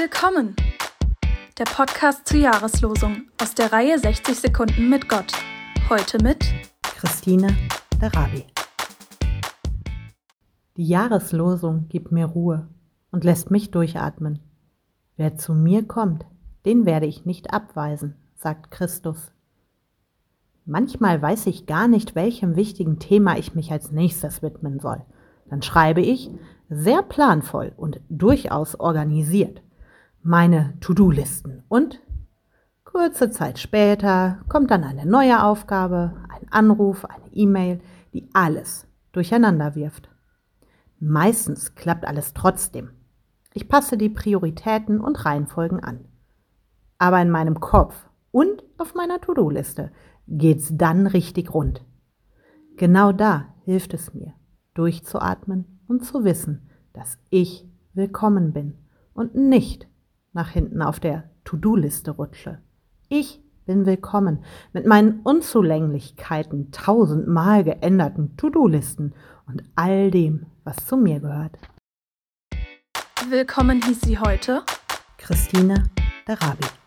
Willkommen! Der Podcast zur Jahreslosung aus der Reihe 60 Sekunden mit Gott. Heute mit Christine Darabi. Die Jahreslosung gibt mir Ruhe und lässt mich durchatmen. Wer zu mir kommt, den werde ich nicht abweisen, sagt Christus. Manchmal weiß ich gar nicht, welchem wichtigen Thema ich mich als nächstes widmen soll. Dann schreibe ich, sehr planvoll und durchaus organisiert, meine To-Do-Listen und kurze Zeit später kommt dann eine neue Aufgabe, ein Anruf, eine E-Mail, die alles durcheinander wirft. Meistens klappt alles trotzdem. Ich passe die Prioritäten und Reihenfolgen an. Aber in meinem Kopf und auf meiner To-Do-Liste geht's dann richtig rund. Genau da hilft es mir, durchzuatmen und zu wissen, dass ich willkommen bin und nicht nach hinten auf der To-Do-Liste rutsche. Ich bin willkommen mit meinen Unzulänglichkeiten, tausendmal geänderten To-Do-Listen und all dem, was zu mir gehört. Willkommen hieß sie heute Christine Darabi.